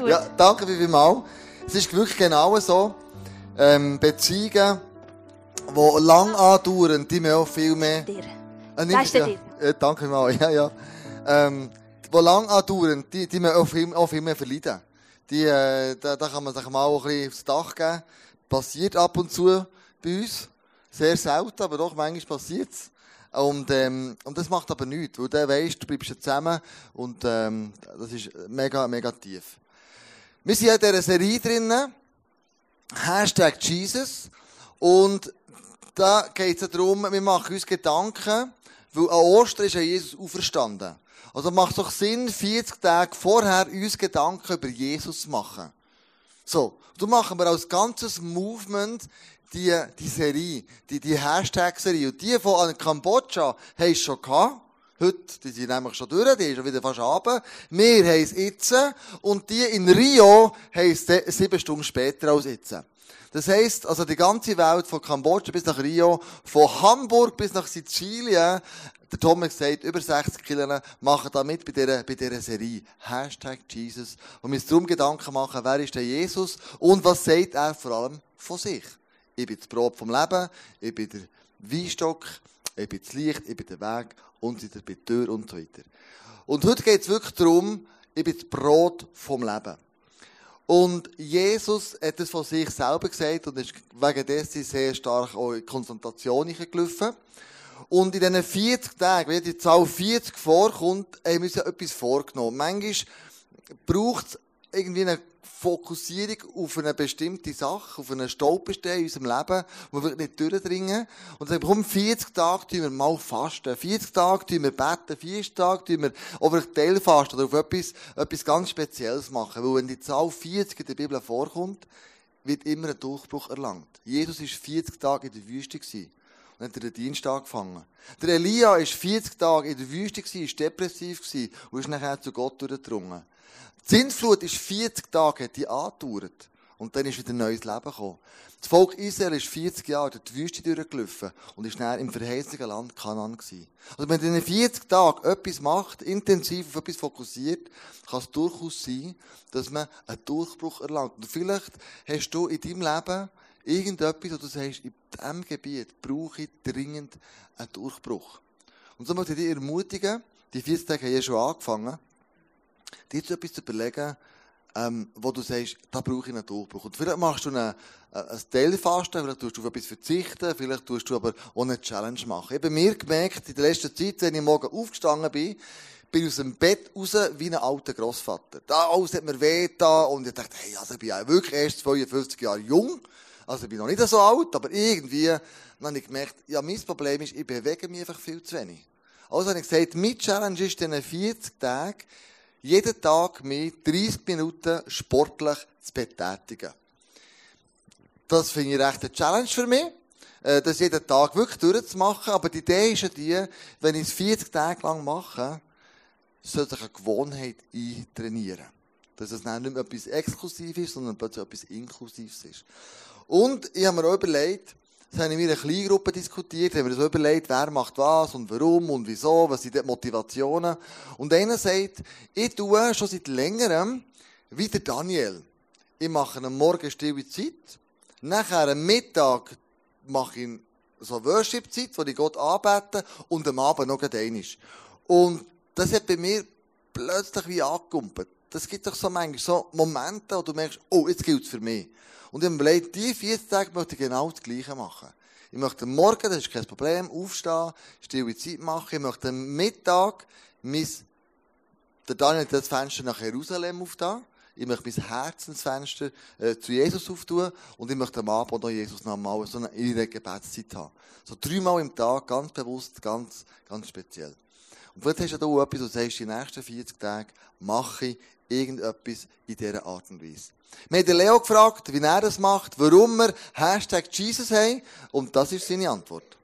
gut. Ja, danke vielmals. Es ist wirklich genau so. Ähm, Beziehungen, die lang andauern, die mir auch viel mehr... Dir. Äh, Das ist ja, dir. äh, danke mal, ja, ja. Ähm, die lang andauern, die, die mir auch viel, auch viel mehr verleiden. Die, äh, da, da kann man sich mal auch ein bisschen aufs Dach geben. Passiert ab und zu bei uns. Sehr selten, aber doch, manchmal passiert's. Und, ähm, und das macht aber nichts, weil dann weisst, du bleibst ja zusammen und ähm, das ist mega, mega tief. Wir sind in dieser Serie drinnen, Hashtag Jesus, und da geht es darum, wir machen uns Gedanken, weil an Ostern ist ja Jesus auferstanden. Also macht es doch Sinn, 40 Tage vorher uns Gedanken über Jesus zu machen. So, du machen wir als ganzes Movement die, die Serie, die, die Hashtag-Serie. Und die von Kambodscha haben es schon gehabt. Heute, die sind nämlich schon durch, die ist schon wieder fast runter. Wir haben es jetzt. Und die in Rio haben es sieben Stunden später als jetzt. Das heisst, also die ganze Welt von Kambodscha bis nach Rio, von Hamburg bis nach Sizilien, der Tom hat gesagt, über 60 Kilometer machen da mit bei dieser, bei dieser Serie. Hashtag Jesus. Und wir uns darum Gedanken machen, wer ist der Jesus und was sagt er vor allem von sich. Ich bin das Brot vom Leben, ich bin der Weinstock, ich bin das Licht, ich bin der Weg und ich bin die Tür und so weiter. Und heute geht es wirklich darum, ich bin das Brot vom Leben. Und Jesus hat es von sich selber gesagt und ist wegen dessen sehr stark auch in Konfrontation gelaufen. Und in diesen 40 Tagen, wenn die Zahl 40 vorkommt, haben wir uns ja etwas vorgenommen. Manchmal braucht es irgendwie eine Fokussierung auf eine bestimmte Sache, auf einen Stolperstein in unserem Leben, wo wir nicht durchdringen. Und sagen, komm, 40 Tage tun wir mal fasten. 40 Tage tun wir beten. 40 Tage tun wir auf Teilfasten oder auf etwas, etwas ganz Spezielles machen. Weil wenn die Zahl 40 in der Bibel vorkommt, wird immer ein Durchbruch erlangt. Jesus war 40 Tage in der Wüste gewesen. Und hat den Dienst angefangen. Der Elia war 40 Tage in der Wüste ist depressiv und ist nachher zu Gott durchgedrungen. Die Sintflut ist 40 Tage, die angedauert. Und dann ist wieder ein neues Leben gekommen. Das Volk Israel ist 40 Jahre durch die Wüste durchgelaufen und ist dann im verheißenen Land Kanan gewesen. Also wenn in den 40 Tagen etwas macht, intensiv auf etwas fokussiert, kann es durchaus sein, dass man einen Durchbruch erlangt. Und vielleicht hast du in deinem Leben irgendetwas, wo du sagst, in diesem Gebiet brauche ich dringend einen Durchbruch. Und so möchte ich dich ermutigen, die 40 Tage haben ja schon angefangen, dir zu etwas zu überlegen, ähm, wo du sagst, da brauche ich einen Durchbruch. Und vielleicht machst du eine, äh, ein Teilfasten, vielleicht tust du auf etwas verzichten, vielleicht tust du aber auch eine Challenge machen. Ich habe mir gemerkt, in der letzten Zeit, wenn ich morgen aufgestanden bin, bin ich aus dem Bett raus wie ein alter Grossvater. Da alles hat mir weh und ich dachte, hey, also ich bin ja wirklich erst 52 Jahre jung. Also ich bin noch nicht so alt, aber irgendwie, habe ich gemerkt, ja, mein Problem ist, ich bewege mich einfach viel zu wenig. Also habe ich gesagt, meine Challenge ist, in diesen 40 Tagen, jeden Tag mehr 30 Minuten sportlich zu betätigen. Das finde ich recht eine Challenge für mich, äh, das jeden Tag wirklich durchzumachen. Aber die Idee ist ja die, wenn ich es 40 Tage lang mache, soll sich eine Gewohnheit eintrainieren. Dass es nicht mehr etwas Exklusives ist, sondern plötzlich etwas Inklusives ist. Und ich habe mir auch überlegt, das haben wir in einer Kleingruppe diskutiert, haben wir so überlegt, wer macht was und warum und wieso, was sind die Motivationen. Und einer sagt, ich tue schon seit längerem, wie der Daniel. Ich mache am Morgen stille Zeit, nachher am Mittag mache ich so Worship-Zeit, wo ich Gott anbete und am Abend noch einmal. Und das hat bei mir plötzlich wie angekumpelt. Das gibt doch so manchmal so Momente, wo du merkst, oh, jetzt gilt es für mich. Und ich habe mir überlegt, die 40 Tage möchte ich genau das Gleiche machen. Ich möchte Morgen, das ist kein Problem, aufstehen, stille Zeit machen. Ich möchte am Mittag mein, der Daniel hat das Fenster nach Jerusalem aufgetan. Ich möchte mein Herzensfenster äh, zu Jesus auftun und ich möchte am Abend noch Jesus nochmal so eine ihre Gebetszeit haben. So dreimal im Tag, ganz bewusst, ganz, ganz speziell. Und vielleicht hast du da auch etwas, wo du sagst, die nächsten 40 Tage mache ich irgendetwas in dieser Art und Weise. Wir haben den Leo gefragt, wie er das macht, warum wir Hashtag Jesus haben, und das ist seine Antwort.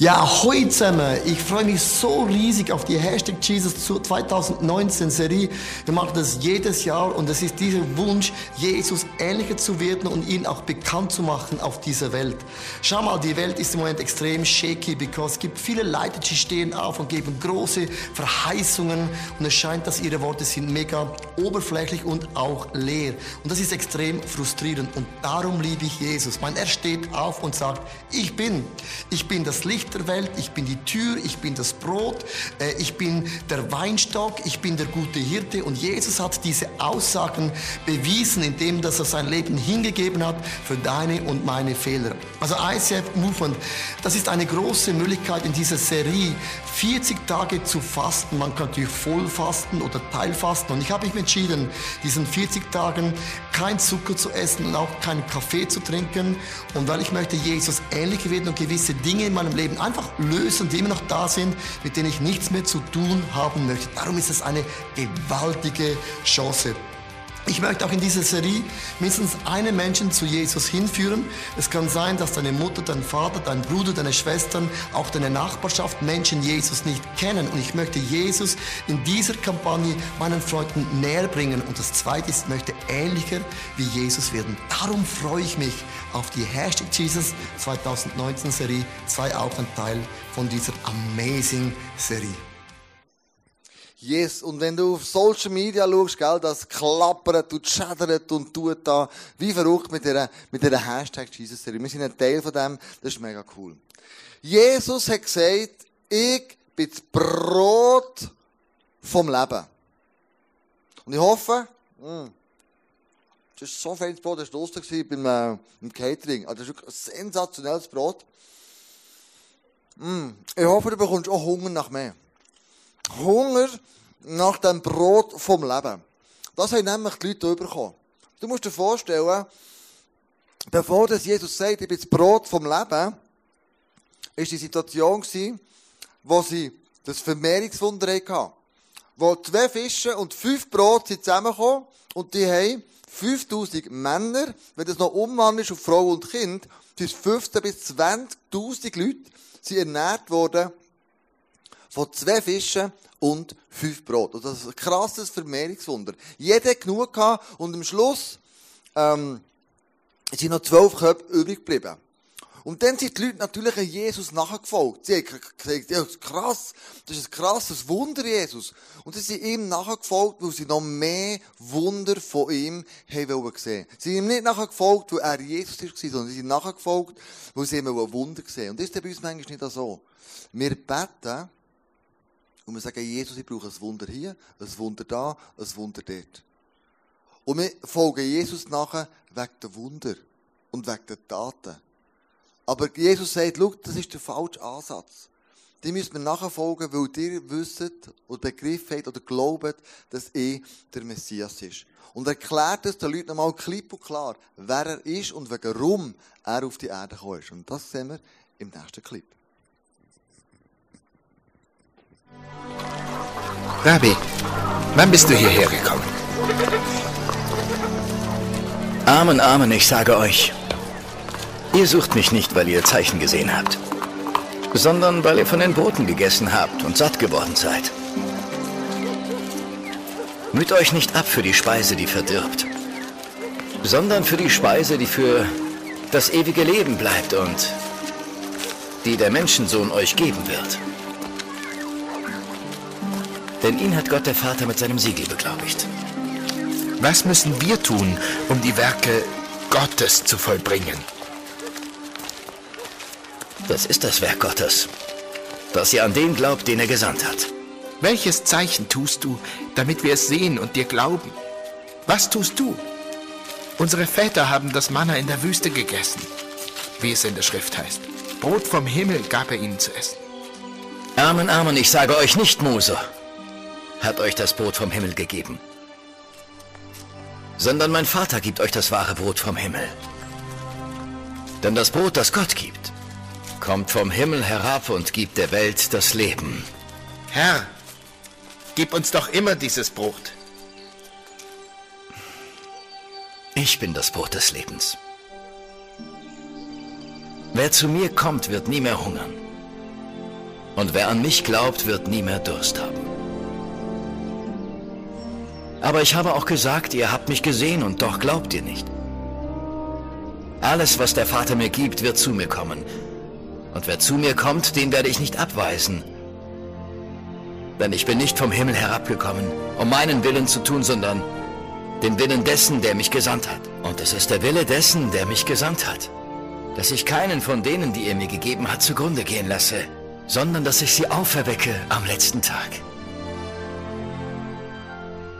Ja, heute zusammen. Ich freue mich so riesig auf die Hashtag Jesus 2019 Serie. Wir machen das jedes Jahr und es ist dieser Wunsch, Jesus ähnlicher zu werden und ihn auch bekannt zu machen auf dieser Welt. Schau mal, die Welt ist im Moment extrem shaky, because es gibt viele Leute, die stehen auf und geben große Verheißungen und es scheint, dass ihre Worte sind mega oberflächlich und auch leer. Und das ist extrem frustrierend und darum liebe ich Jesus. Man, er steht auf und sagt, ich bin, ich bin das Licht der Welt, ich bin die Tür, ich bin das Brot, äh, ich bin der Weinstock, ich bin der gute Hirte. Und Jesus hat diese Aussagen bewiesen, indem dass er sein Leben hingegeben hat für deine und meine Fehler. Also ICF Movement, das ist eine große Möglichkeit in dieser Serie, 40 Tage zu fasten. Man kann natürlich voll fasten oder Teilfasten. Und ich habe mich entschieden, diesen 40 Tagen kein Zucker zu essen und auch keinen Kaffee zu trinken. Und weil ich möchte Jesus ähnlich werden und gewisse Dinge in meinem Leben einfach lösen, die immer noch da sind, mit denen ich nichts mehr zu tun haben möchte. Darum ist es eine gewaltige Chance. Ich möchte auch in dieser Serie mindestens einen Menschen zu Jesus hinführen. Es kann sein, dass deine Mutter, dein Vater, dein Bruder, deine Schwestern, auch deine Nachbarschaft Menschen Jesus nicht kennen. Und ich möchte Jesus in dieser Kampagne meinen Freunden näher bringen. Und das Zweite ist, ich möchte ähnlicher wie Jesus werden. Darum freue ich mich auf die Hashtag Jesus 2019 Serie. Sei auch ein Teil von dieser Amazing Serie. Yes, und wenn du auf Social Media schaust, gell, das klappert und schädert und tut da, wie verrückt mit dieser, mit dieser Hashtag Jesus Serie. Wir sind ein Teil von dem, das ist mega cool. Jesus hat gesagt, ich bin das Brot vom Leben. Und ich hoffe, mh, das ist so feines Brot, das war lustig beim, äh, beim Catering. Also das ist ein sensationelles Brot. Mm, ich hoffe, du bekommst auch Hunger nach mehr. Hunger nach dem Brot vom Leben. Das haben nämlich die Leute bekommen. Du musst dir vorstellen, bevor das Jesus sagt, ich bin das Brot vom Leben, ist die Situation gewesen, wo sie das Vermehrungswunder hatten. Wo zwei Fische und fünf Brot sind zusammengekommen und die haben 5000 Männer, wenn das noch umwandelt auf Frau und Kind, sind 15 bis 20.000 Leute, sind ernährt worden von zwei Fischen und fünf Brot. Also das ist ein krasses Vermehrungswunder. Jeder hat genug gehabt und am Schluss ähm, sind noch zwölf Köpfe übrig geblieben. Und dann sind die Leute natürlich Jesus nachgefolgt. Sie haben gesagt, ja, krass, das ist ein krasses Wunder, Jesus. Und sie sind ihm nachgefolgt, weil sie noch mehr Wunder von ihm haben wollen sehen. Sie sind ihm nicht nachgefolgt, weil er Jesus war, sondern sie sind nachgefolgt, weil sie ihm ein Wunder sehen. Und das ist bei uns manchmal nicht so. Wir beten, und wir sagen, Jesus, ich brauche ein Wunder hier, ein Wunder da, ein Wunder dort. Und wir folgen Jesus nachher wegen der Wunder und wegen der Taten. Aber Jesus sagt, schau, das ist der falsche Ansatz. Die müssen wir nachfolgen, weil ihr wisst oder begriffen habt oder glaubt, dass er der Messias ist. Und erklärt es den Leuten nochmal klipp und klar, wer er ist und warum er auf die Erde gekommen ist. Und das sehen wir im nächsten Clip. Rabbi, wann bist du hierher gekommen? Amen, Amen, ich sage euch. Ihr sucht mich nicht, weil ihr Zeichen gesehen habt, sondern weil ihr von den Broten gegessen habt und satt geworden seid. Müht euch nicht ab für die Speise, die verdirbt, sondern für die Speise, die für das ewige Leben bleibt und die der Menschensohn euch geben wird. Denn ihn hat Gott der Vater mit seinem Siegel beglaubigt. Was müssen wir tun, um die Werke Gottes zu vollbringen? Das ist das Werk Gottes, dass ihr an den glaubt, den er gesandt hat. Welches Zeichen tust du, damit wir es sehen und dir glauben? Was tust du? Unsere Väter haben das Manna in der Wüste gegessen, wie es in der Schrift heißt. Brot vom Himmel gab er ihnen zu essen. Amen, Amen, ich sage euch nicht, Mose, hat euch das Brot vom Himmel gegeben, sondern mein Vater gibt euch das wahre Brot vom Himmel. Denn das Brot, das Gott gibt, kommt vom Himmel herab und gibt der Welt das Leben. Herr, gib uns doch immer dieses Brot. Ich bin das Brot des Lebens. Wer zu mir kommt, wird nie mehr hungern. Und wer an mich glaubt, wird nie mehr Durst haben. Aber ich habe auch gesagt, ihr habt mich gesehen und doch glaubt ihr nicht. Alles, was der Vater mir gibt, wird zu mir kommen. Und wer zu mir kommt, den werde ich nicht abweisen. Denn ich bin nicht vom Himmel herabgekommen, um meinen Willen zu tun, sondern den Willen dessen, der mich gesandt hat. Und es ist der Wille dessen, der mich gesandt hat, dass ich keinen von denen, die er mir gegeben hat, zugrunde gehen lasse, sondern dass ich sie auferwecke am letzten Tag.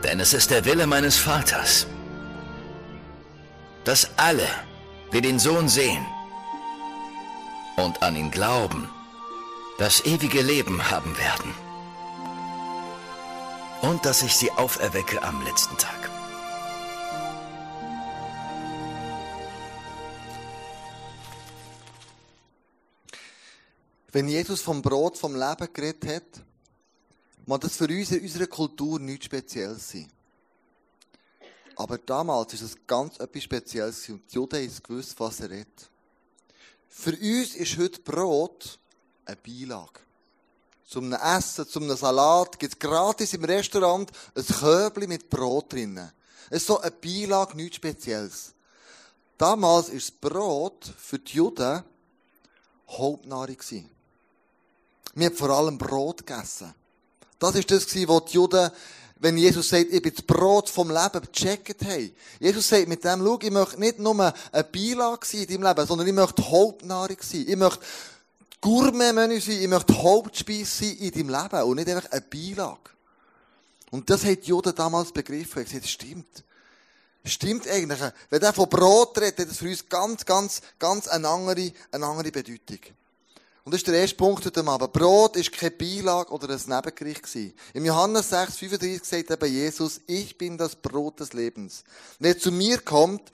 Denn es ist der Wille meines Vaters, dass alle, die den Sohn sehen und an ihn glauben, das ewige Leben haben werden. Und dass ich sie auferwecke am letzten Tag. Wenn Jesus vom Brot, vom Leben geredet hat, mag das für uns in unserer Kultur nichts Spezielles sein. Aber damals ist es ganz etwas Spezielles und die Juden haben gewusst, was er redet. Für uns ist heute Brot eine Beilage. Zum Essen, zum Salat gibt es gratis im Restaurant ein Köbli mit Brot drinnen. Es ist so eine Beilage, nichts Spezielles. Damals war das Brot für die Juden Hauptnahrung. Wir haben vor allem Brot gegessen. Das ist das, was die Juden, wenn Jesus sagt, ich bin das Brot vom Leben, gecheckt haben. Jesus sagt mit dem, schau, ich möchte nicht nur eine Beilage sein in deinem Leben, sondern ich möchte Hauptnahrung sein. Ich möchte Gourmet-Menü sein, ich möchte Hauptspeise sein in deinem Leben und nicht einfach eine Beilage. Und das hat die Juden damals begriffen. Ich gesagt, das stimmt. Stimmt eigentlich. Wenn der von Brot redet, hat das für uns ganz, ganz, ganz eine andere, eine andere Bedeutung. Und das ist der erste Punkt heute Abend. Brot ist keine Beilage oder ein Nebengericht gewesen. Im Johannes 6, 35 sagt eben Jesus, ich bin das Brot des Lebens. Wer zu mir kommt,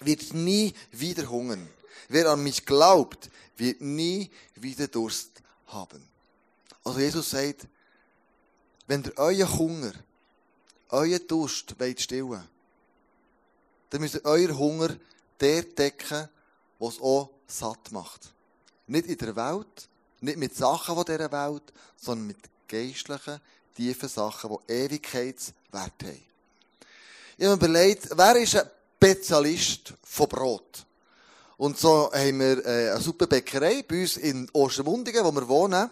wird nie wieder hungern. Wer an mich glaubt, wird nie wieder Durst haben. Also Jesus sagt, wenn ihr euren Hunger, euren Durst wollt stillen, dann müsst ihr euren Hunger der decken, was auch satt macht. Nicht in der Welt, nicht mit Sachen von dieser Welt, sondern mit geistlichen, tiefen Sachen, die Ewigkeitswert haben. Ich habe mir überlegt, wer ist ein Spezialist von Brot? Und so haben wir äh, eine super Bäckerei bei uns in Ostermundigen, wo wir wohnen.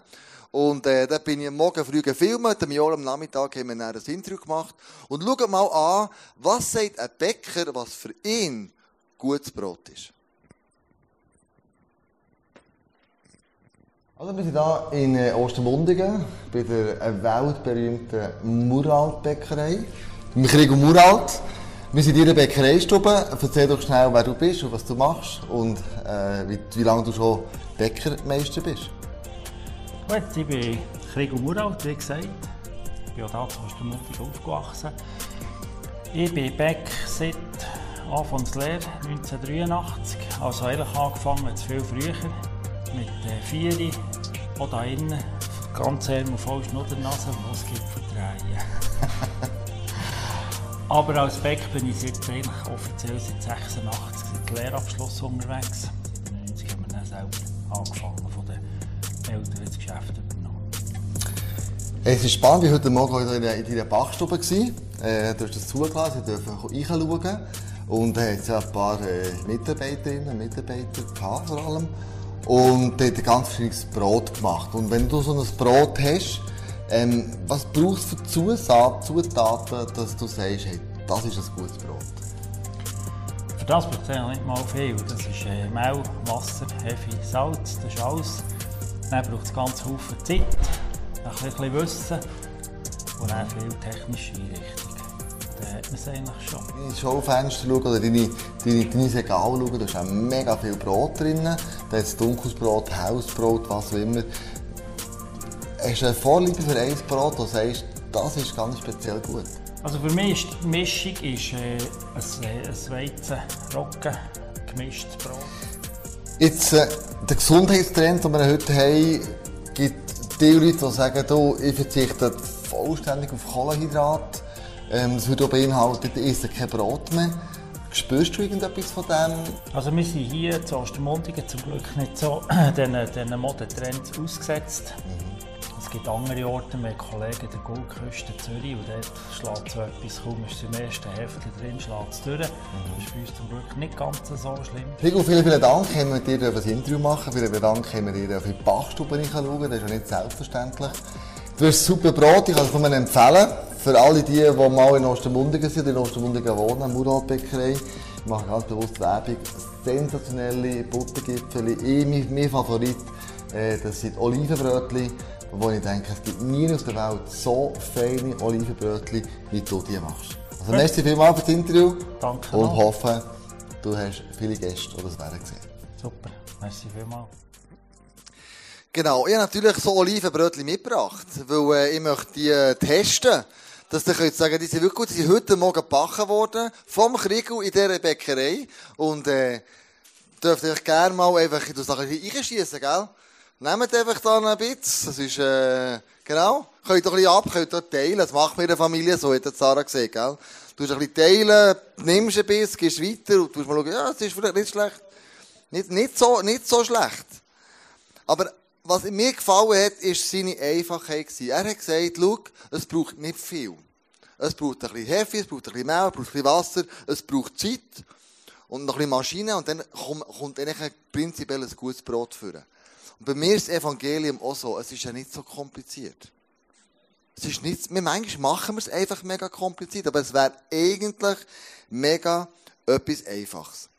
Und äh, da bin ich am Morgen früh gefilmt, am Jahr am Nachmittag haben wir dann ein Interview gemacht. Und schaut mal an, was sagt ein Bäcker, was für ihn gutes Brot ist. Also wir sind hier in äh, Ostermundigen bei der äh, weltberühmten Muralt-Bäckerei. Gregor Muralt. Wir sind in Ihrer Bäckereistube. Erzähl doch schnell, wer du bist und was du machst und äh, wie, wie lange du schon Bäckermeister bist. Gut, ich bin Gregor Muralt, wie gesagt. Ich bin auch hier zu Ostermundigen aufgewachsen. Ich bin Bäck seit Anfangslehre 1983. Also eigentlich angefangen viel früher mit äh, Vieri, auch da innen, ganz Ärmel voll Schnuddernase, was gibt verdrehen. Aber als Beck bin ich jetzt eigentlich offiziell seit 86 seit Lehrabschluss unterwegs. Seit 90 haben wir dann selber angefangen, von den Eltern das Geschäft übernommen. Es ist spannend, ich war heute Morgen in deiner Bachstube. Äh, du hast das zugelassen, sie dürfen reinschauen. Und es äh, hat ein paar äh, Mitarbeiterinnen und Mitarbeiter gehabt, vor allem. Und hat ganz verschiedenes Brot gemacht. Und wenn du so ein Brot hast, ähm, was brauchst du für Zusatz, Zutaten, dass du sagst, hey, das ist ein gutes Brot? Für das braucht es nicht mal viel. Das ist äh, Mehl, Wasser, Hefe, Salz, das ist alles. Dann braucht es ganz viel Zeit, ein bisschen Wissen und dann viel technische Einrichtung dann hat man es eigentlich schon. Ins Schaufenster schauen oder deine, deine, schauen, da ist auch mega viel Brot drin. Da ist dunkles Brot, Hausbrot, was auch immer. Hast du eine Vorliebe für ein Brot, das sagst, das ist ganz speziell gut? Also für mich ist die Mischung ist, äh, ein, ein Weizen-Roggen gemischtes Brot. Jetzt, äh, der Gesundheitstrend, den wir heute haben, gibt die Leute, die sagen, du, ich verzichte vollständig auf Kohlenhydrate. Ähm, das wird auch beinhalten, kein Brot mehr. Spürst du irgendetwas von dem? Also wir sind hier zu Ostermundigen zum Glück nicht so diesen, diesen Modetrends ausgesetzt. Mhm. es gibt andere Orte, wir haben Kollegen der Goldküste Zürich und dort schlägt so etwas, kaum ist es im ersten Hälfte drin, schlägt es durch. Das ist für uns zum Glück nicht ganz so schlimm. Rico, vielen, vielen Dank, haben wir dir das Interview machen. Vielen, vielen Dank, haben wir dir auf die Bachstube schauen. Das ist ja nicht selbstverständlich. Du hast super Brot, ich kann es nur empfehlen. Für alle die, die mal in Ostermundigen sind, in Ostermundigen wohnen, Muratbäckerei. Ich mache ganz bewusst Werbung. Sensationelle Buttergipfel. Ich, mein, mein Favorit, äh, das sind Olivenbrötchen, wo ich denke, es gibt nie auf der Welt so feine Olivenbrötchen, wie du die machst. Also, merci vielmals für das Interview. Danke Und noch. hoffe, du hast viele Gäste, die das werden sehen. Super, merci vielmals. Genau, ich habe natürlich so Olivenbrötchen mitgebracht, weil äh, ich möchte die äh, testen. Dass ihr könnt sagen, die sind wirklich gut, die sind heute Morgen gebacken worden, vom Kriegel in dieser Bäckerei. Und, äh, dürft ihr euch gerne mal einfach in das Sachen reinschiessen, gell? Nehmt einfach da ein bisschen, das ist, äh, genau. Könnt ihr ein bisschen ab, könnt ihr teilen, das macht in der Familie so, hat die Sarah gesehen, gell? Du ein bisschen teilen, nimmst ein bisschen, gehst weiter und du mal schauen, ja, das ist vielleicht nicht schlecht. Nicht, nicht so, nicht so schlecht. Aber was mir gefallen hat, ist seine Einfachheit. Er hat gesagt, schau, es braucht nicht viel. Es braucht ein bisschen Hefe, es braucht ein bisschen Mehl, es braucht ein bisschen Wasser, es braucht Zeit und noch ein bisschen Maschine und dann kommt, eigentlich prinzipiell ein gutes Brot führen. Und bei mir ist das Evangelium auch so, es ist ja nicht so kompliziert. Es ist nicht, wir manchmal machen wir es einfach mega kompliziert, aber es wäre eigentlich mega etwas Einfaches.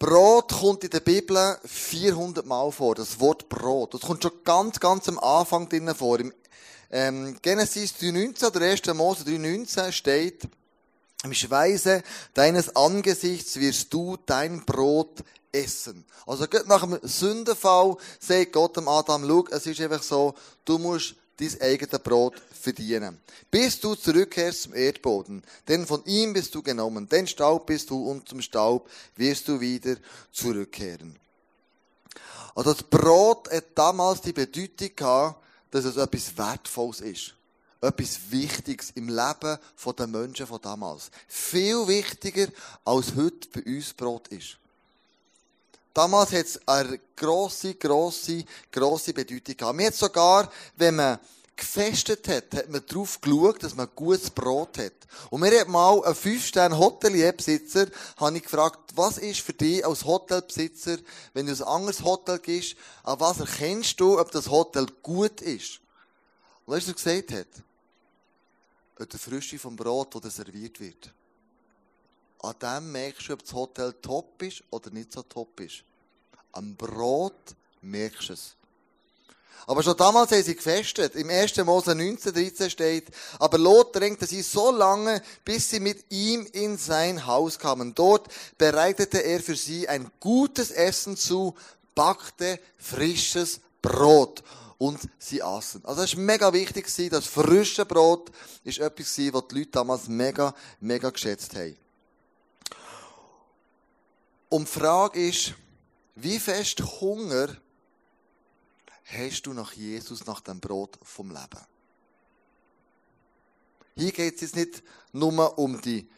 Brot kommt in der Bibel 400 Mal vor, das Wort Brot. Das kommt schon ganz, ganz am Anfang drinnen vor. Im ähm, Genesis 3,19 oder 1. Mose 3,19 steht, im Schweiße deines Angesichts wirst du dein Brot essen. Also nach dem Sündenfall sagt Gott dem Adam, schau, es ist einfach so, du musst dein eigenes Brot verdienen. Bis du zurückkehrst zum Erdboden, denn von ihm bist du genommen, denn Staub bist du und zum Staub wirst du wieder zurückkehren. Also das Brot hat damals die Bedeutung gehabt, dass es etwas Wertvolles ist. Etwas Wichtiges im Leben der Menschen von damals. Viel wichtiger als heute bei uns Brot ist. Damals hat es eine grosse, grosse, grosse Bedeutung gehabt. Mir sogar, wenn man gefestet hat, hat man darauf geschaut, dass man gutes Brot hat. Und mir hat mal ein 5-Sterne-Hotelier-Besitzer, habe ich gefragt, was ist für dich als Hotelbesitzer, wenn du ein anderes Hotel gehst, an was erkennst du, ob das Hotel gut ist? Und weißt was er gesagt hat? An der Frische vom Brot, das serviert wird. An dem merkst du, ob das Hotel top ist oder nicht so top ist. Am Brot merkst du es. Aber schon damals haben sie gefestet. Im 1. Mose 19, 13 steht, aber Lot drängte sie so lange, bis sie mit ihm in sein Haus kamen. Dort bereitete er für sie ein gutes Essen zu, backte frisches Brot. Und sie aßen. Also es war mega wichtig, das frische Brot ist etwas, was die Leute damals mega, mega geschätzt haben. Und die Frage ist, wie fest Hunger hast du nach Jesus, nach dem Brot vom Leben? Hier geht es jetzt nicht nur um die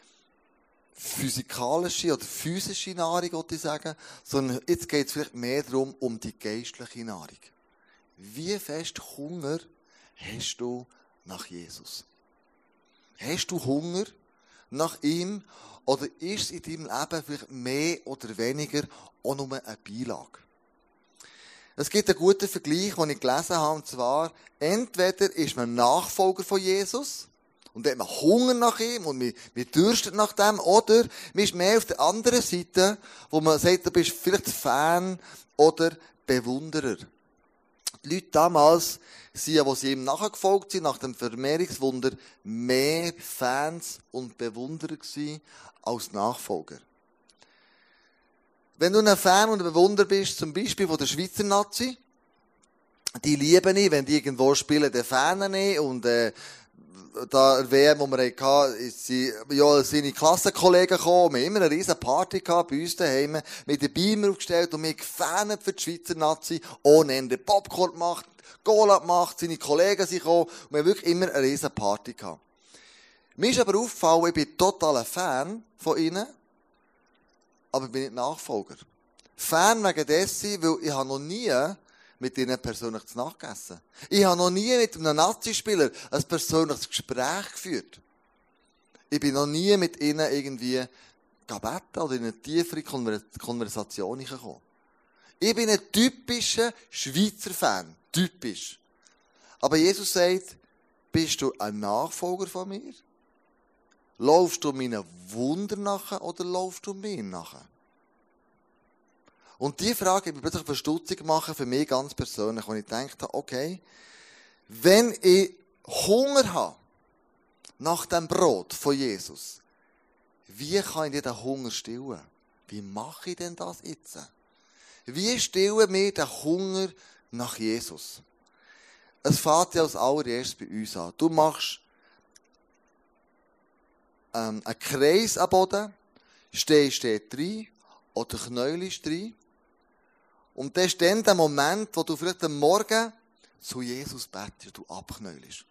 physikalische oder physische Nahrung, ich sagen, sondern jetzt geht es vielleicht mehr darum, um die geistliche Nahrung. Wie fest Hunger hast du nach Jesus? Hast du Hunger nach ihm oder ist es in deinem Leben vielleicht mehr oder weniger auch nur eine Beilage? Es gibt einen guten Vergleich, den ich gelesen habe, und zwar, entweder ist man Nachfolger von Jesus, und hat man Hunger nach ihm und man, man dürstet nach dem, oder man ist mehr auf der anderen Seite, wo man sagt, du bist vielleicht Fan oder Bewunderer. Die Leute damals, sie ihm nachgefolgt sind, nach dem Vermehrungswunder, mehr Fans und Bewunderer gewesen als Nachfolger. Wenn du ein Fan und ein Bewunderer bist, zum Beispiel von der Schweizer Nazi, die lieben ihn, wenn die irgendwo spielen, den Fan ihn und, äh, da WM, wo wir hatten, ist sie, ja, seine Klassenkollegen gekommen, wir haben immer eine riesen Party gehabt, bei uns daheim, mit den Beamer aufgestellt und wir gefähnet für die Schweizer Nazi, ohne Ende Popcorn gemacht, Cola gemacht, seine Kollegen sind gekommen, und wir haben wirklich immer eine riesen Party gehabt. Mir ist aber aufgefallen, ich bin total ein Fan von ihnen, aber ich bin nicht Nachfolger. Fan wegen dessen, weil ich habe noch nie mit ihnen persönlich zu nachgegessen. Ich habe noch nie mit einem Nazi-Spieler ein persönliches Gespräch geführt. Ich bin noch nie mit ihnen irgendwie gebeten oder in eine tiefere Konversation gekommen. Ich bin ein typischer Schweizer Fan. Typisch. Aber Jesus sagt, bist du ein Nachfolger von mir? Laufst du meinen Wunder nachher oder laufst du mir nachher? Und die Frage hat mich plötzlich verstutzig gemacht für mich ganz persönlich, wo ich dachte, okay, wenn ich Hunger habe nach dem Brot von Jesus, wie kann ich den Hunger stillen? Wie mache ich denn das jetzt? Wie stillen wir den Hunger nach Jesus? Es fängt ja als allererstes bei uns an. Du machst ähm, einen Kreis am Boden, stehst dort drin, oder knäulst drin. Und das ist dann der Moment, wo du vielleicht am Morgen zu Jesus betest, du abknäulst.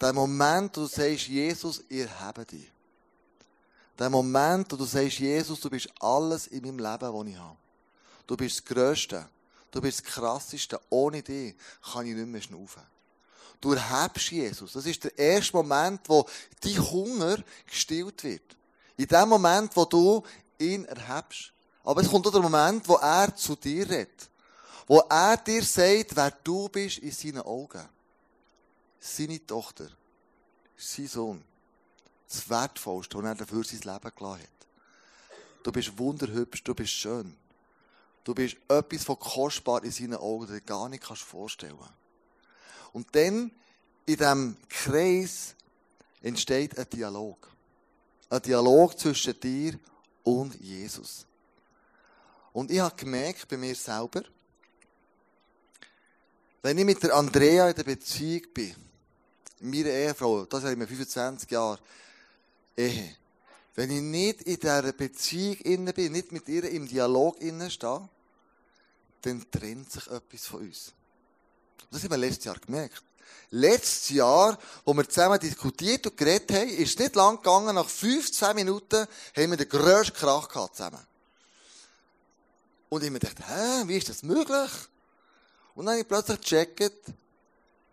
Der Moment, wo du sagst, Jesus, ihr habt dich. Der Moment, wo du sagst, Jesus, du bist alles in meinem Leben, was ich habe. Du bist das Größte. Du bist das Krasseste. Ohne dich kann ich nicht mehr schnaufen. Du erhebst Jesus. Das ist der erste Moment, wo dein Hunger gestillt wird. In dem Moment, wo du ihn erhebst. Aber es kommt auch der Moment, wo er zu dir redet. Wo er dir sagt, wer du bist in seinen Augen. Seine Tochter. Sein Sohn. Das Wertvollste, was er dafür sein Leben gelassen hat. Du bist wunderhübsch, du bist schön. Du bist etwas von kostbar in seinen Augen, das du dir gar nicht vorstellen kannst. Und dann, in diesem Kreis, entsteht ein Dialog. Ein Dialog zwischen dir und Jesus. Und ich habe gemerkt bei mir selber, wenn ich mit der Andrea in der Beziehung bin, meine Ehefrau, das haben wir 25 Jahre Ehe, wenn ich nicht in dieser Beziehung inne bin, nicht mit ihr im Dialog inne stehe, dann trennt sich etwas von uns. Das haben wir letztes Jahr gemerkt. Letztes Jahr, wo wir zusammen diskutiert und geredet haben, ist es nicht lang gegangen, nach 15 Minuten haben wir den grössten Krach gehabt zusammen. Und ich mir gedacht, hä, wie ist das möglich? Und dann habe ich plötzlich gecheckt,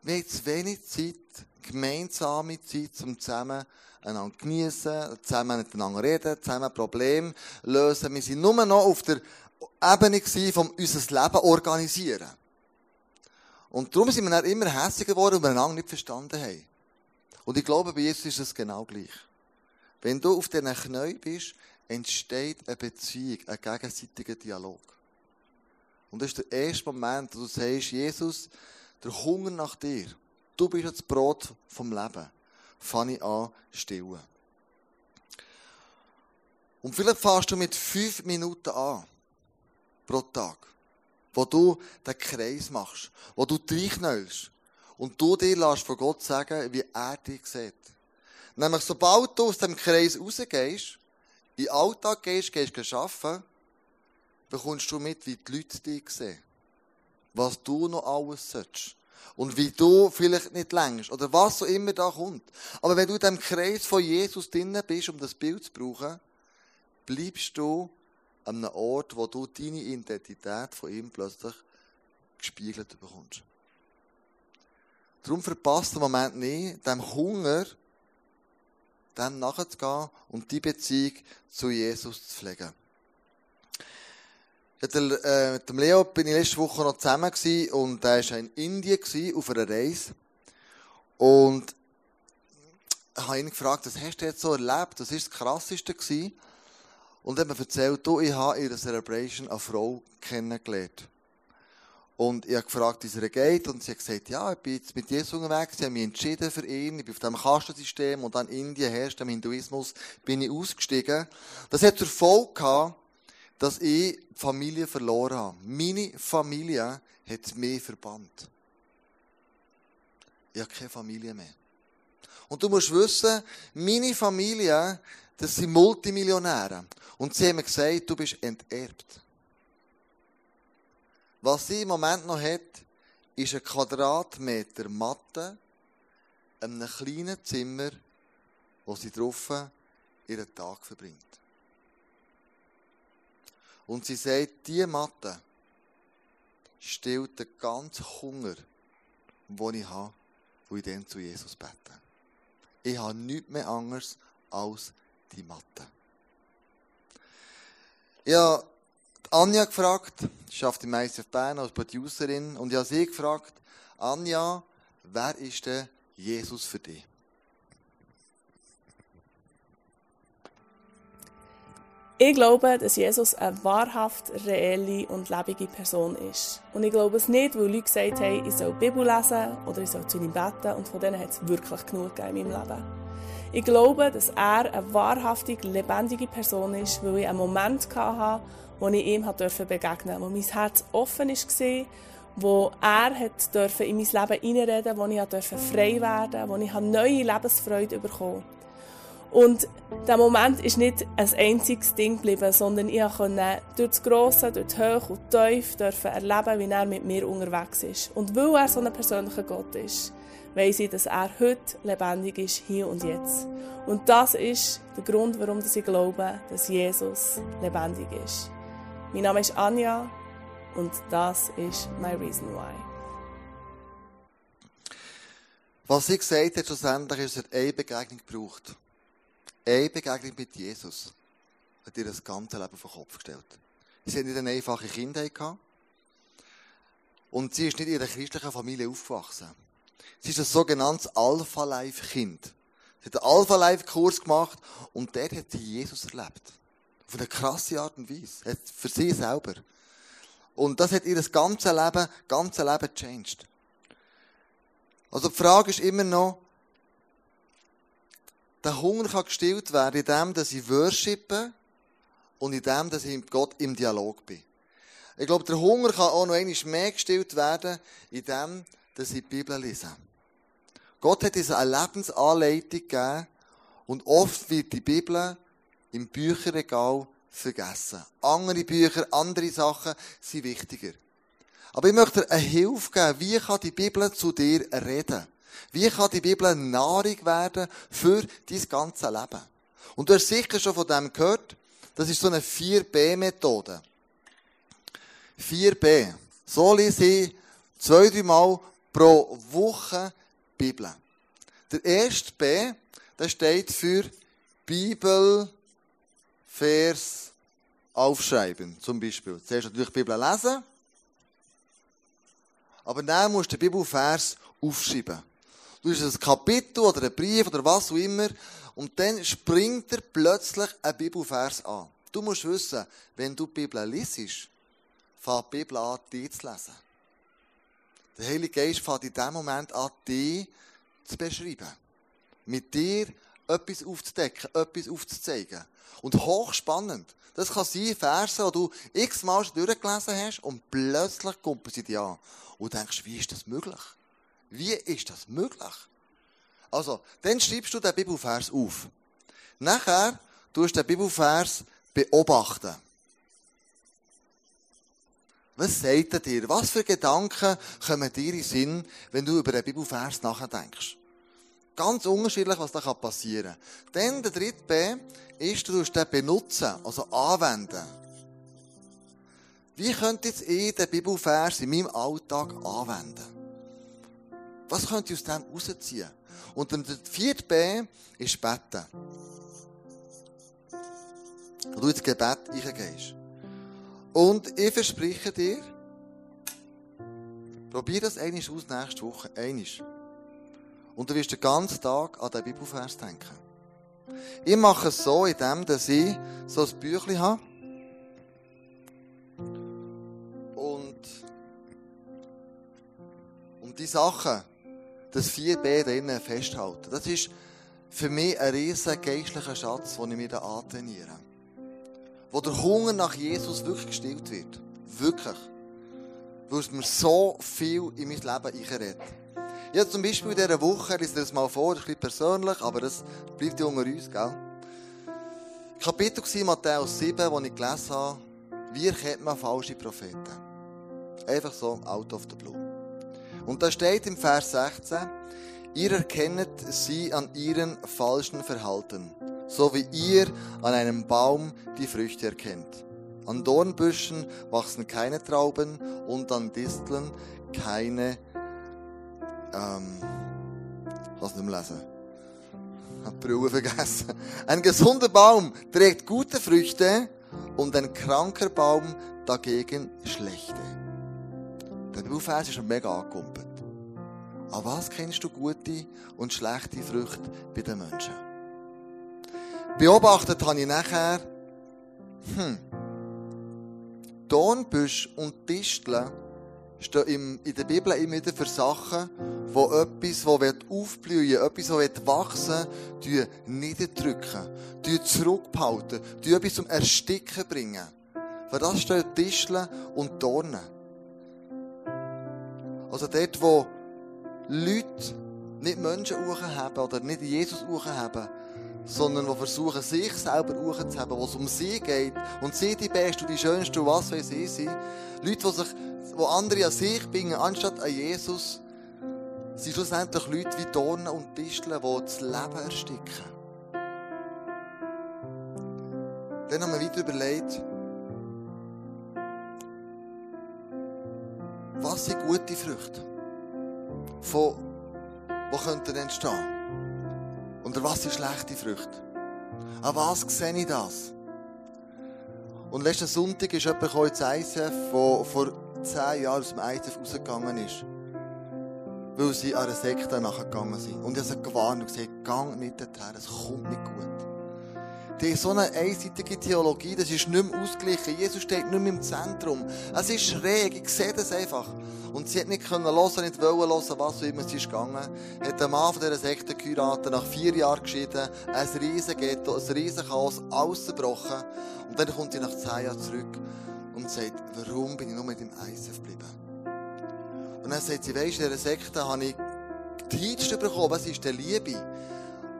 wir haben zu wenig Zeit, gemeinsame Zeit, um zusammen einander genießen, zusammen miteinander reden, zusammen Probleme lösen. Wir sind nur noch auf der Ebene von unser Leben organisieren. Und darum sind wir dann immer hässiger geworden, weil wir einander nicht verstanden haben. Und ich glaube, bei Jesus ist es genau gleich. Wenn du auf diesen Knien bist, entsteht eine Beziehung, ein gegenseitiger Dialog. Und das ist der erste Moment, wo du sagst, Jesus, der Hunger nach dir, du bist das Brot vom Leben, fange ich an stillen. Und vielleicht fährst du mit fünf Minuten an, pro Tag wo du den Kreis machst, wo du reinknällst und du dir lässt von Gott sagen, wie er dich sieht. Nämlich, sobald du aus dem Kreis rausgehst, in den Alltag gehst, gehst arbeiten, bekommst du mit, wie die Leute dich sehen. Was du noch alles sollst. Und wie du vielleicht nicht längst. Oder was so immer da kommt. Aber wenn du in dem Kreis von Jesus drinnen bist, um das Bild zu brauchen, bleibst du an einem Ort, wo du deine Identität von ihm plötzlich gespiegelt bekommst. Darum verpasst den Moment nicht, dem Hunger, dem nachzugehen und die Beziehung zu Jesus zu pflegen. Ja, der, äh, mit dem Leo bin ich letzte Woche noch zusammen gewesen, und er war in Indien gewesen, auf einer Reise. Und ich habe ihn gefragt, was hast du jetzt so erlebt? Das war das Krasseste gewesen. Und er hat mir erzählt, du, ich habe in der Celebration eine Frau kennengelernt. Und ich habe gefragt, wie es ihr geht. Und sie hat gesagt, ja, ich bin jetzt mit Jesus unterwegs. Sie haben mich entschieden für ihn. Ich bin auf dem Kastensystem. Und dann Indien herrscht, dem Hinduismus, bin ich ausgestiegen. Das hat zur Folge gehabt, dass ich die Familie verloren habe. Meine Familie hat mich verbannt. Ich habe keine Familie mehr. Und du musst wissen, meine Familie das sind Multimillionäre. Und sie haben gesagt, du bist enterbt. Was sie im Moment noch hat, ist ein Quadratmeter Matte in einem kleinen Zimmer, wo sie drauf ihren Tag verbringt. Und sie sagt, diese Matte stillt den ganzen Hunger, den ich habe, wo ich dann zu Jesus bete. Ich habe nichts mehr anderes als die. Ich habe Anja gefragt, sie arbeitet im ICF Bern als Producerin, und ich habe sie gefragt, Anja, wer ist denn Jesus für dich? Ich glaube, dass Jesus eine wahrhaft reelle und lebende Person ist. Und ich glaube es nicht, weil Leute gesagt haben, ich soll die Bibel lesen oder ich soll zu ihm beten und von denen hat es wirklich genug gegeben in meinem Leben. Ich glaube, dass er eine wahrhaftig lebendige Person ist, weil ich einen Moment hatte, wo ich ihm begegnen durfte, wo mein Herz offen war, wo er hat in mein Leben hineinreden durfte, wo ich frei werden durfte, wo ich neue Lebensfreude bekommen und der Moment ist nicht ein einziges Ding geblieben, sondern ich konnte durch das Grosse, durch die Höhe und die Tiefe erleben, wie er mit mir unterwegs ist. Und weil er so ein persönlicher Gott ist, weiss ich, dass er heute lebendig ist, hier und jetzt. Und das ist der Grund, warum ich glaube, dass Jesus lebendig ist. Mein Name ist Anja und das ist my reason why. Was sie gesagt hat, schlussendlich ist, dass es eine Begegnung gebraucht eine Begegnung mit Jesus hat ihr das ganze Leben auf den Kopf gestellt. Sie hat nicht eine einfache Kindheit gehabt. Und sie ist nicht in einer christlichen Familie aufgewachsen. Sie ist ein sogenanntes Alpha-Life-Kind. Sie hat einen Alpha-Life-Kurs gemacht und dort hat sie Jesus erlebt. Auf eine krasse Art und Weise. Für sie selber. Und das hat ihr das ganze Leben, ganze Leben changed. Also die Frage ist immer noch, der Hunger kann gestillt werden, indem dass ich worshipe und indem dass ich mit Gott im Dialog bin. Ich glaube, der Hunger kann auch noch einmal mehr gestillt werden, indem dass ich die Bibel lese. Gott hat uns eine Lebensanleitung gegeben und oft wird die Bibel im Bücherregal vergessen. Andere Bücher, andere Sachen sind wichtiger. Aber ich möchte dir eine Hilfe geben. Wie kann die Bibel zu dir reden? Wie kann die Bibel Nahrung werden für dein ganze Leben? Und du hast sicher schon von dem gehört. Das ist so eine 4b-Methode. 4b. So lese ich zwei, drei Mal pro Woche Bibel. Der erste B, der steht für Bibel, Vers, aufschreiben. Zum Beispiel. Zuerst natürlich die Bibel lesen. Aber dann musst du den Bibelvers aufschreiben. Du hast ein Kapitel oder einen Brief oder was auch immer und dann springt er plötzlich ein Bibelvers an. Du musst wissen, wenn du die Bibel liest, fängt die Bibel an, dich zu lesen. Der Heilige Geist fängt in dem Moment an, dich zu beschreiben. Mit dir etwas aufzudecken, etwas aufzuzeigen. Und hochspannend. Das kann sein, Verse, die du x-mal durchgelesen hast und plötzlich kommt sie dir an. Und du denkst, wie ist das möglich? Wie ist das möglich? Also, dann schreibst du den Bibelvers auf. Nachher tust du den Bibelvers beobachten. Was sagt er dir? Was für Gedanken kommen dir in Sinn, wenn du über den Bibelvers nachdenkst? Ganz unterschiedlich, was da passieren kann. Dann der dritte B ist, du den benutzen, also anwenden. Wie könnte jetzt ich den Bibelvers in meinem Alltag anwenden? Was könnt ihr aus dem rausziehen? Und dann der vierte B ist Beten. Wo du ins Gebet reingehst. Und ich verspreche dir, probier das einmal aus nächste Woche. Einisch. Und du wirst den ganzen Tag an den Bibelvers denken. Ich mache es so, indem dass ich so ein Büchlein habe. Und, und die Sachen, das 4b drinnen festhalten. Das ist für mich ein riesiger geistlicher Schatz, den ich mir da antrainiere. Wo der Hunger nach Jesus wirklich gestillt wird. Wirklich. Weil es mir so viel in mein Leben einredet. Habe zum Beispiel in dieser Woche, ich lese das mal vor, ein bisschen persönlich, aber das bleibt ja unter uns, gell? Kapitel war Matthäus 7, wo ich gelesen habe, wie erkennt man falsche Propheten? Einfach so, out of the blue. Und da steht im Vers 16, ihr erkennet sie an ihren falschen Verhalten, so wie ihr an einem Baum die Früchte erkennt. An Dornbüschen wachsen keine Trauben und an Disteln keine, ähm, es nicht mehr lesen. Die Brille vergessen. Ein gesunder Baum trägt gute Früchte und ein kranker Baum dagegen schlechte. Der Bibelfers ist schon mega angekumpelt. An was kennst du gute und schlechte Früchte bei den Menschen? Beobachtet habe ich nachher, hm, Dornbüsch und Disteln stehen in der Bibel immer wieder für Sachen, wo etwas, das aufblühen etwas, das wachsen will, niederdrücken, zurückbehalten, etwas zum Ersticken bringen. Für das stehen Disteln und Dornen. Also dort, wo Leute nicht Menschen haben oder nicht Jesus haben, sondern die versuchen, sich selber hochzuheben, wo es um sie geht und sie die Beste und die Schönste und was weiß ich sind. Leute, die, sich, die andere an sich bringen, anstatt an Jesus, sind schlussendlich Leute wie Dornen und Disteln, die das Leben ersticken. Dann haben wir weiter überlegt, was sind gute Früchte? Von, wo könnten entstehen? Und was sind schlechte Früchte? An was sehe ich das? Und letzten Sonntag ist jemand ins ICF, der vor zehn Jahren aus dem ICF rausgegangen ist. Weil sie an einer Sekte nachgegangen sind. Und ich habe sie gewarnt und gesagt, gang nicht dorthin, es kommt nicht gut. Die so eine einseitige Theologie, das ist nicht mehr ausgeglichen. Jesus steht nicht mehr im Zentrum. Es ist schräg, ich sehe das einfach. Und sie hat nicht können hören, nicht wollen hören, was immer sie ist gegangen. Hat Mann von dieser Sekte geheiratet, nach vier Jahren geschieden, ein riesen Ghetto, ein riesen Chaos, ausgebrochen. Und dann kommt sie nach zehn Jahren zurück und sagt, warum bin ich nur mit dem ISF geblieben? Und dann sagt sie, weisst, in dieser Sekte habe ich die Hitste bekommen, was ist die Liebe?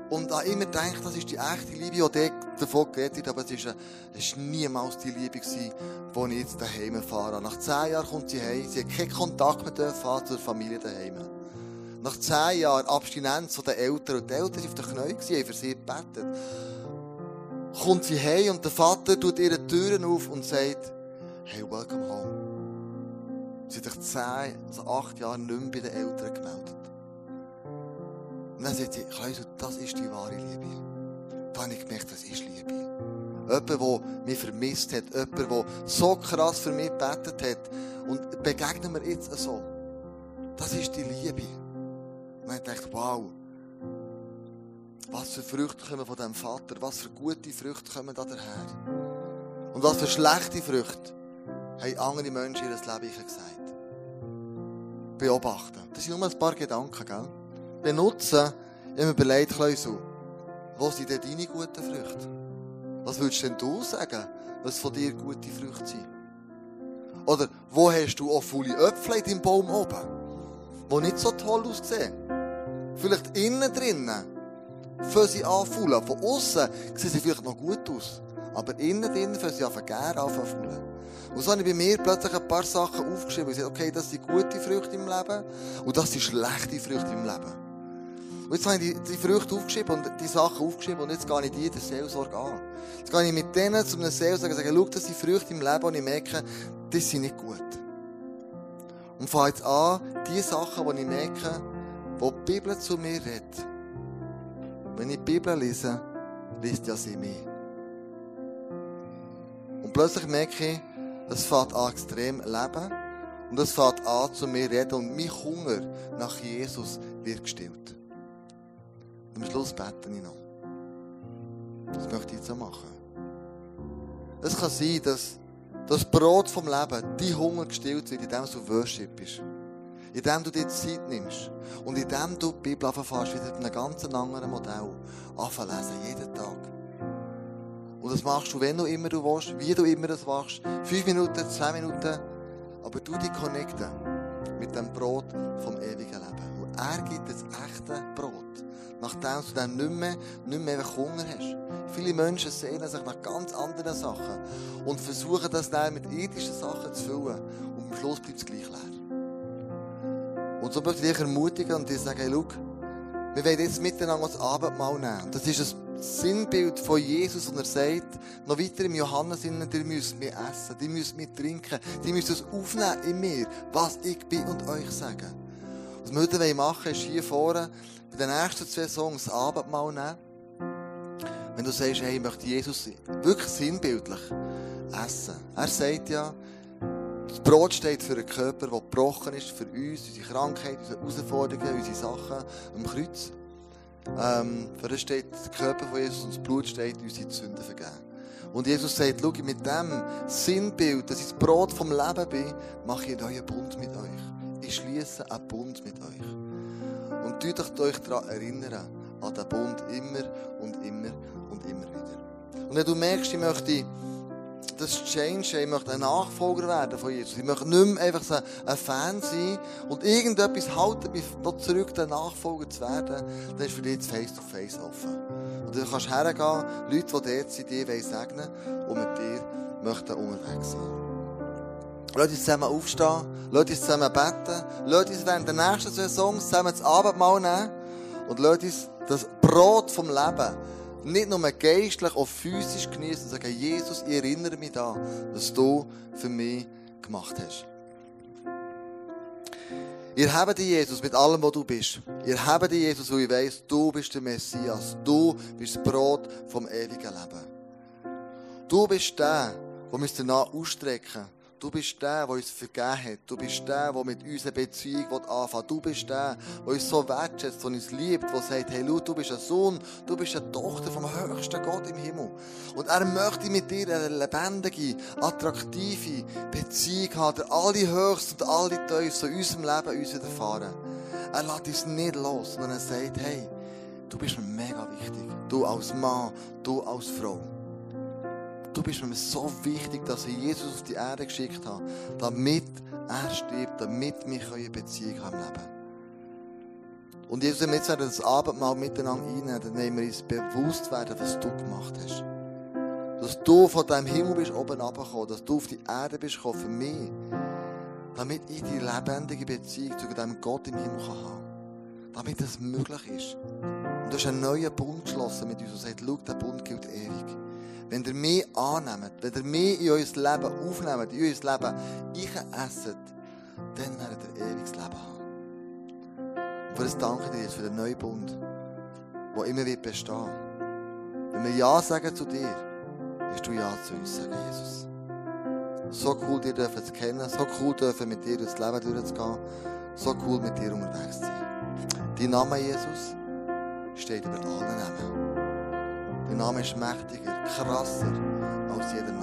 Und habe immer gedacht, das ist die echte Liebe, die davon geredet aber es war niemals die Liebe, gewesen, die ich jetzt daheim fahre. Nach zehn Jahren kommt sie heim, sie hat keinen Kontakt mit der zur Familie daheim. Nach zehn Jahren Abstinenz der Eltern, und die Eltern waren auf den Knien, haben für sie gebetet, kommt sie heim und der Vater tut ihre Türen auf und sagt, hey, welcome home. Sie hat sich zehn, also acht Jahre nicht mehr bei den Eltern gemeldet. Und dann sagt sie, Kleusel, das ist die wahre Liebe. Da habe ich gemerkt, das ist Liebe. Jemand, der mich vermisst hat. Jemand, der so krass für mich gebetet hat. Und begegnen wir jetzt so. Das ist die Liebe. Und dann dachte ich, wow. Was für Früchte kommen von diesem Vater? Was für gute Früchte kommen da daher? Und was für schlechte Früchte haben andere Menschen in ihr Leben gesagt? Beobachten. Das sind nur ein paar Gedanken, gell? Benutzen, ich habe mir überlegt, Kleusel, wo sind denn deine guten Früchte? Was würdest denn du sagen, was von dir gute Früchte sind? Oder wo hast du auch viele Äpfel in deinem Baum oben, die nicht so toll aussehen? Vielleicht innen drinnen fangen sie an Von außen sehen sie vielleicht noch gut aus. Aber innen drinnen fangen sie an gären, an Und so habe ich bei mir plötzlich ein paar Sachen aufgeschrieben und gesagt, okay, das sind gute Früchte im Leben und das sind schlechte Früchte im Leben. Und jetzt habe ich die, die Früchte aufgeschrieben und die Sachen aufgeschrieben und jetzt gehe ich die in der Seelsorge an. Jetzt gehe ich mit denen zu einem Seelsorger und sage, schau, das sind Früchte im Leben und ich merke, das sind nicht gut. Und fange jetzt an, die Sachen, die ich merke, wo die Bibel zu mir redet. Wenn ich die Bibel lese, liest ja sie mich. Und plötzlich merke ich, es fängt an extrem leben und es fängt an zu mir reden und mein Hunger nach Jesus wird gestillt. Am Schluss bete ich noch. Das möchte ich jetzt auch machen. Es kann sein, dass das Brot vom Leben, dein Hunger gestillt wird, indem du Worship bist. Indem du dir Zeit nimmst. Und indem du die Bibel anfängst, wieder mit einem ganz anderen Modell anfangen jeden Tag. Und das machst du, wenn du immer du willst, wie du immer das machst. Fünf Minuten, zwei Minuten. Aber du dich connecten mit dem Brot vom ewigen Leben. Und er gibt das echte Brot nachdem du dann nicht mehr, nicht mehr Hunger hast. Viele Menschen sehnen sich nach ganz anderen Sachen und versuchen das dann mit irdischen Sachen zu füllen. Und am Schluss bleibt es gleich leer. Und so möchte ich dich ermutigen und dir sagen, hey, schau, wir wollen jetzt miteinander das Abendmahl nehmen. Das ist das Sinnbild von Jesus und er sagt, noch weiter im Johannes, ihr müsst mich essen, ihr müsst mich trinken, ihr müsst es aufnehmen in mir, was ich bin und euch sagen. Was wir heute machen ist hier vorne, bei den nächsten zwei Songs das Abendmahl nehmen. Wenn du sagst, hey, ich möchte Jesus wirklich sinnbildlich essen. Er sagt ja, das Brot steht für einen Körper, der gebrochen ist, für uns, unsere Krankheit, unsere Herausforderungen, unsere Sachen am Kreuz. Ähm, für das steht der Körper von Jesus und das Blut steht, unsere Sünden vergeben. Und Jesus sagt, schau, mit dem Sinnbild, dass ich das Brot vom Leben bin, mache ich einen neuen Bund mit euch. Ich schließe einen Bund mit euch. Und tut euch daran erinnern, an den Bund immer und immer und immer wieder. Und wenn du merkst, ich möchte das Change, ich möchte ein Nachfolger werden von Jesus. Ich möchte nicht mehr einfach so ein Fan sein und irgendetwas halten mich noch zurück, der Nachfolger zu werden, dann ist für dich das Face-to-Face -face offen. Und du kannst hergehen, Leute, die dort sind, die wollen segnen und mit dir möchten unterwegs sein. Lass uns zusammen aufstehen, lass uns zusammen beten, lass uns während der nächsten Songs zusammen das Abendmahl nehmen und lass uns das Brot vom Leben nicht nur geistlich, auch physisch genießen und sagen, Jesus, ich erinnere mich daran, was du für mich gemacht hast. Ihr habt dich, Jesus, mit allem, was du bist. Ihr habt dich, Jesus, wo ich weiss, du bist der Messias. Du bist das Brot vom ewigen Leben. Du bist der, der wir danach ausstrecken Du bist der, der uns vergeben hat. Du bist der, der mit uns eine Beziehung anfangen will. Du bist der, der uns so wertschätzt, der uns liebt, der sagt, hey, du bist ein Sohn, du bist eine Tochter vom höchsten Gott im Himmel. Und er möchte mit dir eine lebendige, attraktive Beziehung haben, der alle Höchsten und alle Tiefsten in unserem Leben uns widerfahren. Er lässt uns nicht los, sondern er sagt, hey, du bist mir mega wichtig. Du als Mann, du als Frau du bist mir so wichtig, dass ich Jesus auf die Erde geschickt habe, damit er stirbt, damit wir eine Beziehung haben im Leben. Und Jesus, wenn wir jetzt das Abendmahl miteinander einnehmen, dann nehmen wir uns bewusst werden, was du gemacht hast. Dass du von deinem Himmel bist oben runtergekommen, dass du auf die Erde bist gekommen für mich, damit ich die lebendige Beziehung zu dem Gott im Himmel kann. Damit das möglich ist. Und du hast einen neuen Bund geschlossen mit uns und sagt, schau, der Bund gilt ewig. Wenn ihr mich annehmt, wenn ihr mich in euer Leben aufnehmt, in euer Leben einesset, dann werdet ihr ewiges Leben haben. Und für das danke ich dir jetzt für den neuen Bund, der immer wird bestehen. Wenn wir Ja sagen zu dir, wirst du Ja zu uns sagen, Jesus. So cool, dir dürfen zu kennen, so cool dürfen mit dir durchs Leben durchzugehen, so cool mit dir unterwegs zu sein. Dein Name, Jesus, steht über allen Namen. Dein Name ist mächtiger, krasser als jeder